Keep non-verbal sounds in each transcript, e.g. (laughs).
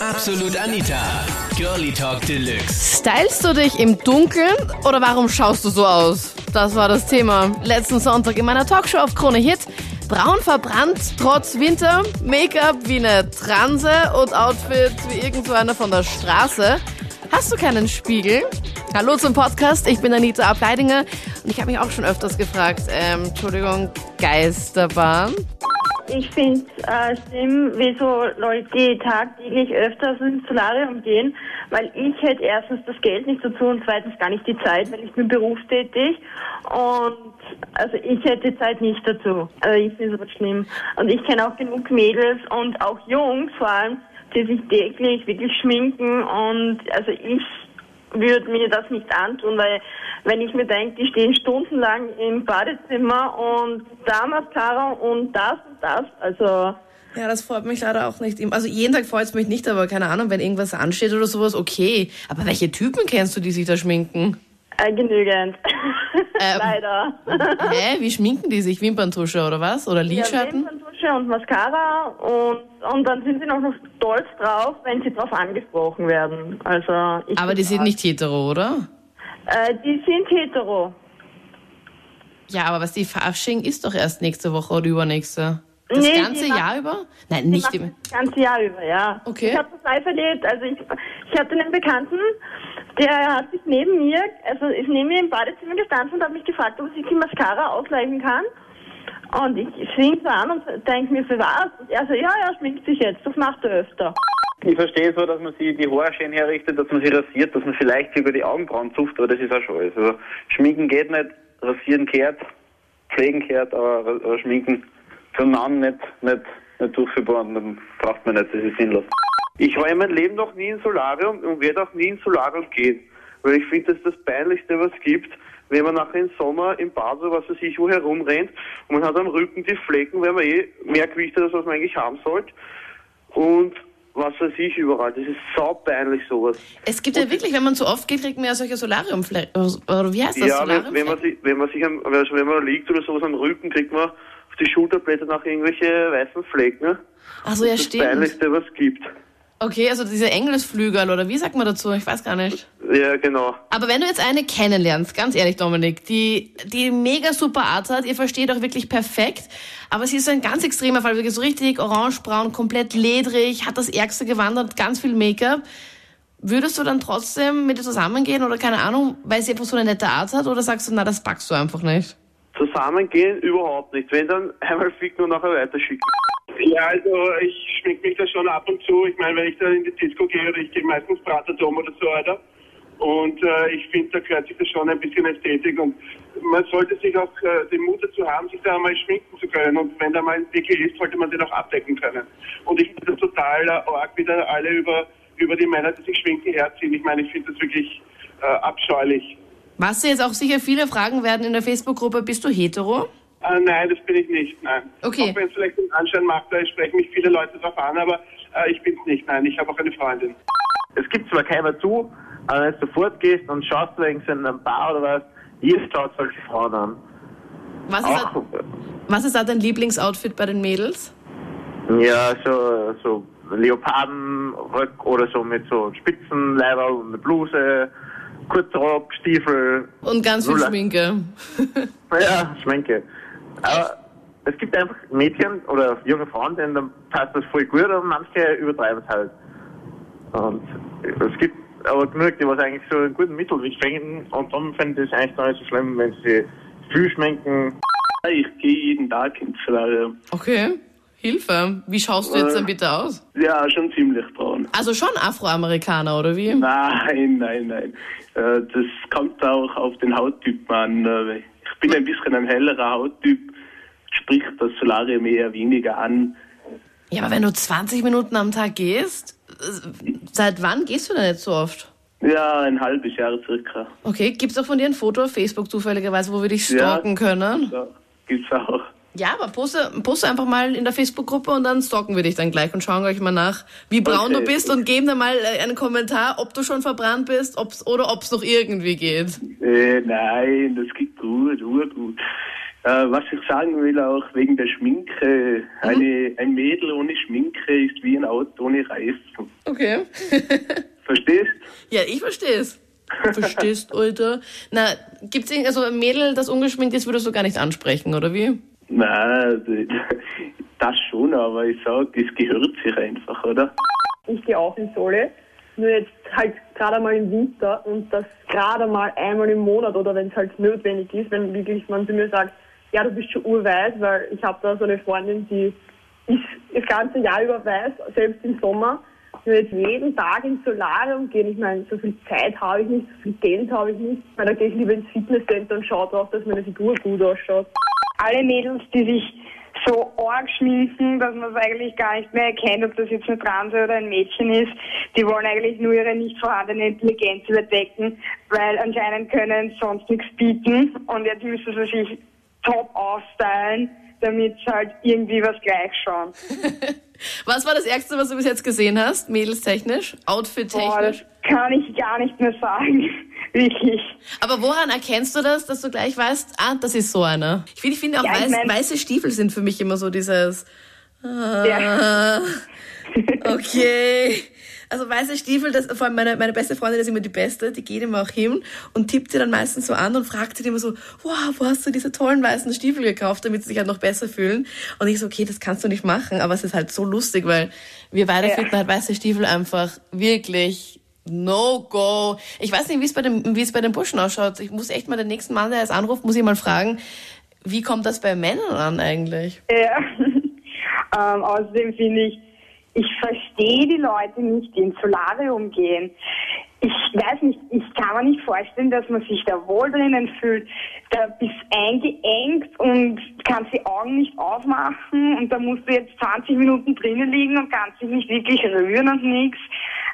Absolut Anita. Girlie Talk Deluxe. Stylst du dich im Dunkeln oder warum schaust du so aus? Das war das Thema letzten Sonntag in meiner Talkshow auf Krone Hit. Braun verbrannt trotz Winter, Make-up wie eine Transe und Outfit wie irgendwo einer von der Straße. Hast du keinen Spiegel? Hallo zum Podcast, ich bin Anita Ableidinger und ich habe mich auch schon öfters gefragt, ähm, Entschuldigung, Geisterbahn? Ich finde äh, schlimm, wie so Leute tagtäglich öfters ins Solarium gehen, weil ich hätte erstens das Geld nicht dazu und zweitens gar nicht die Zeit, weil ich bin berufstätig und also ich hätte die Zeit nicht dazu. Also ich finde es aber schlimm. Und ich kenne auch genug Mädels und auch Jungs vor allem, die sich täglich wirklich schminken und also ich würde mir das nicht antun, weil wenn ich mir denke, die stehen stundenlang im Badezimmer und da Mascara und das und das, also Ja, das freut mich leider auch nicht. Also jeden Tag freut es mich nicht, aber keine Ahnung, wenn irgendwas ansteht oder sowas, okay. Aber welche Typen kennst du, die sich da schminken? äh, genügend. Ähm, (laughs) Leider. Hä? Wie schminken die sich? Wimperntusche oder was? Oder Ja, Lidschatten? Wimperntusche und Mascara und, und dann sind sie noch stolz drauf, wenn sie drauf angesprochen werden. Also ich aber die sind nicht hetero, oder? Äh, die sind hetero. Ja, aber was die Fasching ist doch erst nächste Woche oder übernächste. Das Nee, ganze macht- Jahr über? Nein, nicht machen im. das ganze Jahr über, ja. Okay. Ich habe das live erlebt. Also ich, ich hatte einen Bekannten, der hat sich neben mir, also ist neben mir im Badezimmer gestanden und hat mich gefragt, ob ich die Mascara ausleihen kann. Und ich schwing so an und denke mir, für was? Und er so, ja, ja, schminkt sich jetzt, das macht er öfter. Ich verstehe so, dass man sich die Haare schön herrichtet, dass man sie rasiert, dass man vielleicht sogar die Augenbrauen zupft, aber das ist auch schon alles. Also schminken geht nicht, rasieren kehrt, pflegen kehrt, aber, aber schminken für einen Mann nicht, nicht, nicht durchführbar und dann braucht man nicht, das ist sinnlos. Ich war in meinem Leben noch nie in Solarium und werde auch nie in Solarium gehen, weil ich finde, das ist das Peinlichste, was es gibt, wenn man nachher im Sommer im Bad oder was weiß ich wo herumrennt und man hat am Rücken die Flecken, weil man eh mehr Gewicht hat, als was man eigentlich haben sollte. Und was weiß ich überall. Das ist saupeinlich sowas. Es gibt ja wirklich, wenn man zu oft geht, kriegt man ja solche Solariumflecken. Oder wie heißt das? ja, wenn, wenn man sich, wenn man sich am, also wenn man liegt oder sowas am Rücken, kriegt man auf die Schulterblätter nach irgendwelche weißen Flecken. ne? Ach so, ja, das stimmt. Peinlichste, was es gibt. Okay, also diese Engelsflügel oder wie sagt man dazu? Ich weiß gar nicht. Ja, genau. Aber wenn du jetzt eine kennenlernst, ganz ehrlich, Dominik, die, die mega super Art hat, ihr versteht auch wirklich perfekt, aber sie ist so ein ganz extremer Fall, wirklich so richtig orangebraun, komplett ledrig, hat das Ärgste gewandert, ganz viel Make-up. Würdest du dann trotzdem mit ihr zusammengehen oder keine Ahnung, weil sie einfach so eine nette Art hat oder sagst du, na, das packst du einfach nicht? Zusammengehen überhaupt nicht. Wenn dann einmal ficken und nachher weiterschicken. Ja, also ich schmink mich da schon ab und zu. Ich meine, wenn ich da in die Disco gehe oder ich gehe meistens Braterdom oder so weiter. Und äh, ich finde, da gehört sich das schon ein bisschen Ästhetik und man sollte sich auch äh, den Mut dazu haben, sich da mal schminken zu können. Und wenn da mal ein Pickel ist, sollte man den auch abdecken können. Und ich finde das total arg, wie da alle über, über die Männer, die sich schminken, herziehen. Ich meine, ich finde das wirklich äh, abscheulich. Was jetzt auch sicher viele fragen werden in der Facebook-Gruppe, bist du hetero? Äh, nein, das bin ich nicht, nein. Okay. Auch wenn es vielleicht den Anschein macht, da sprechen mich viele Leute darauf an, aber äh, ich bin es nicht, nein. Ich habe auch eine Freundin. Es gibt zwar keiner zu, aber wenn du sofort und schaust in einem Bar oder was, jeder schaut solche Frauen an. Was ist, Auch, was ist da dein Lieblingsoutfit bei den Mädels? ja, so, so Leopardenröck oder so mit so Spitzenleiberl und eine Bluse, Kurzrock, Stiefel, Und ganz viel. Schminke. Ja, Schminke. Aber es gibt einfach Mädchen oder junge Frauen, denen dann passt das voll gut und manche übertreiben es halt. Und es gibt aber genug, die was eigentlich so einen guten Mittelweg finden und dann finde ich es eigentlich gar nicht so schlimm, wenn sie viel schminken. Ich gehe jeden Tag ins Solarium. Okay, Hilfe. Wie schaust du jetzt dann bitte aus? Ja, schon ziemlich braun. Also schon Afroamerikaner, oder wie? Nein, nein, nein. Äh, Das kommt auch auf den Hauttyp an. Ich bin ein bisschen ein hellerer Hauttyp, spricht das Solarium eher weniger an. Ja, aber wenn du 20 Minuten am Tag gehst, seit wann gehst du denn jetzt so oft? Ja, ein halbes Jahr circa. Okay, gibt's auch von dir ein Foto auf Facebook zufälligerweise, wo wir dich Ja. stalken können? Ja, gibt's auch. Ja, aber poste, poste einfach mal in der Facebook-Gruppe und dann stalken wir dich dann gleich und schauen euch mal nach, wie braun Okay. du bist und geben dann mal äh, einen Kommentar, ob du schon verbrannt bist ob's, oder ob es noch irgendwie geht. Äh, nein, das geht gut, urgut. Äh, was ich sagen will, auch wegen der Schminke. Eine, ein Mädel ohne Schminke ist wie ein Auto ohne Reifen. Okay. (laughs) Verstehst? ja, ich versteh's. Verstehst, Alter? Na, gibt's irgend, also ein Mädel, das ungeschminkt ist, würdest du gar nicht ansprechen, oder wie? Nein, (laughs) das schon, aber ich sag, es gehört sich einfach, oder? Ich gehe auch in Sole, nur jetzt halt gerade mal im Winter und das gerade mal einmal im Monat oder wenn es halt notwendig ist, wenn wirklich man zu mir sagt, ja, du bist schon urweiß, weil ich habe da so eine Freundin, die ist das ganze Jahr über weiß, selbst im Sommer. Nur jetzt jeden Tag ins Solarium gehen, ich meine, so viel Zeit habe ich nicht, so viel Geld habe ich nicht. Weil da gehe ich lieber ins Fitnesscenter und schaue drauf, dass meine Figur gut ausschaut. Alle Mädels, die sich so arg schminken, dass man es eigentlich gar nicht mehr erkennt, ob das jetzt eine Transe oder ein Mädchen ist, die wollen eigentlich nur ihre nicht vorhandene Intelligenz überdecken, weil anscheinend können sie sonst nichts bieten und jetzt müssen sie sich top aufstylen, damit sie halt irgendwie was gleich schauen. (laughs) Was war das Ärgste, was du bis jetzt gesehen hast, mädelstechnisch, Boah, das outfit-technisch? kann ich gar nicht mehr sagen. Wirklich. Aber woran erkennst du das, dass du gleich weißt, ah, das ist so einer? Ich finde, ich finde auch Ja, ich weiß, mein- weiße Stiefel sind für mich immer so dieses, Ja. ah, okay. Also weiße Stiefel, das, vor allem meine, meine beste Freundin ist immer die Beste, die geht immer auch hin und tippt sie dann meistens so an und fragt sie immer so, wow, wo hast du diese tollen weißen Stiefel gekauft, damit sie sich halt noch besser fühlen? Und ich so, okay, das kannst du nicht machen, aber es ist halt so lustig, weil wir beide Ja. finden halt weiße Stiefel einfach wirklich no go. Ich weiß nicht, wie es bei dem, wie es bei den Burschen ausschaut. Ich muss echt mal den nächsten Mann, der es anruft, muss ich mal fragen, wie kommt das bei Männern an eigentlich? Ja. (laughs) ähm, außerdem finde ich, ich verstehe die Leute nicht, die ins Solarium gehen. Ich weiß nicht, ich kann mir nicht vorstellen, dass man sich da wohl drinnen fühlt. Da bist eingeengt und kannst die Augen nicht aufmachen und da musst du jetzt 20 Minuten drinnen liegen und kannst dich nicht wirklich rühren und nichts.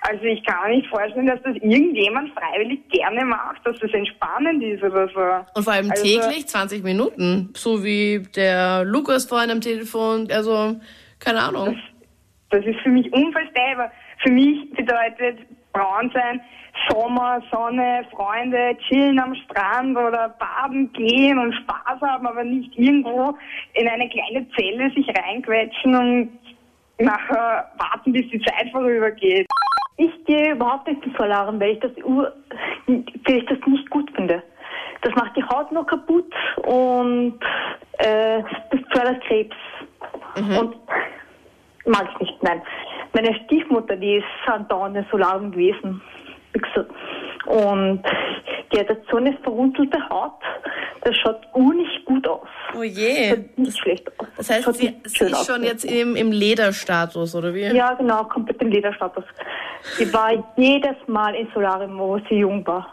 Also ich kann mir nicht vorstellen, dass das irgendjemand freiwillig gerne macht, dass das entspannend ist oder so. Und vor allem Also- täglich 20 Minuten. So wie der Lukas vorhin am Telefon. Also, keine Ahnung. Das ist für mich unvorstellbar. Für mich bedeutet braun sein Sommer, Sonne, Freunde, chillen am Strand oder baden gehen und Spaß haben, aber nicht irgendwo in eine kleine Zelle sich reinquetschen und nachher warten, bis die Zeit vorübergeht. Ich gehe überhaupt nicht ins Solarium, weil ich das, weil ich das nicht gut finde. Das macht die Haut nur kaputt und äh, das fördert Krebs. Und mag ich nicht, nein. Meine Stiefmutter, die ist andauernd im Solarium gewesen. Und die hat so eine verrunzelte Haut, das schaut ur nicht gut aus. Oh je. Schaut nicht schlecht aus. Das heißt, Schaut sie, sie ist schon jetzt im, im Lederstatus, oder wie? Ja, genau, komplett im Lederstatus. Sie war jedes Mal im Solarium, wo sie jung war.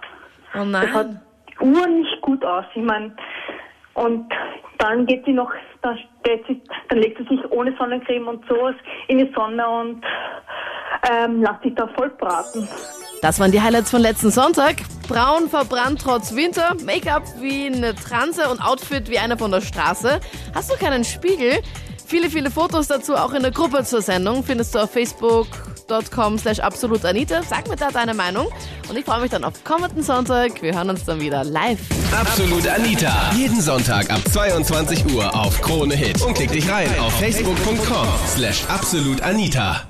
Oh Das hat nein. Uhr nicht gut aus. Ich meine, und dann geht sie noch, dann, stellt sie, dann legt sie sich ohne Sonnencreme und sowas in die Sonne und ähm, lässt sich da voll braten. Das waren die Highlights von letzten Sonntag. Braun verbrannt trotz Winter, Make-up wie eine Transe und Outfit wie einer von der Straße. Hast du keinen Spiegel? Viele, viele Fotos dazu auch in der Gruppe zur Sendung findest du auf facebook.com slash absolutanita. Sag mir da deine Meinung und ich freue mich dann auf kommenden Sonntag. Wir hören uns dann wieder live. Absolut Anita. Jeden Sonntag ab 22 Uhr auf Krone Hit. Und klick dich rein auf facebook.com slash absolutanita.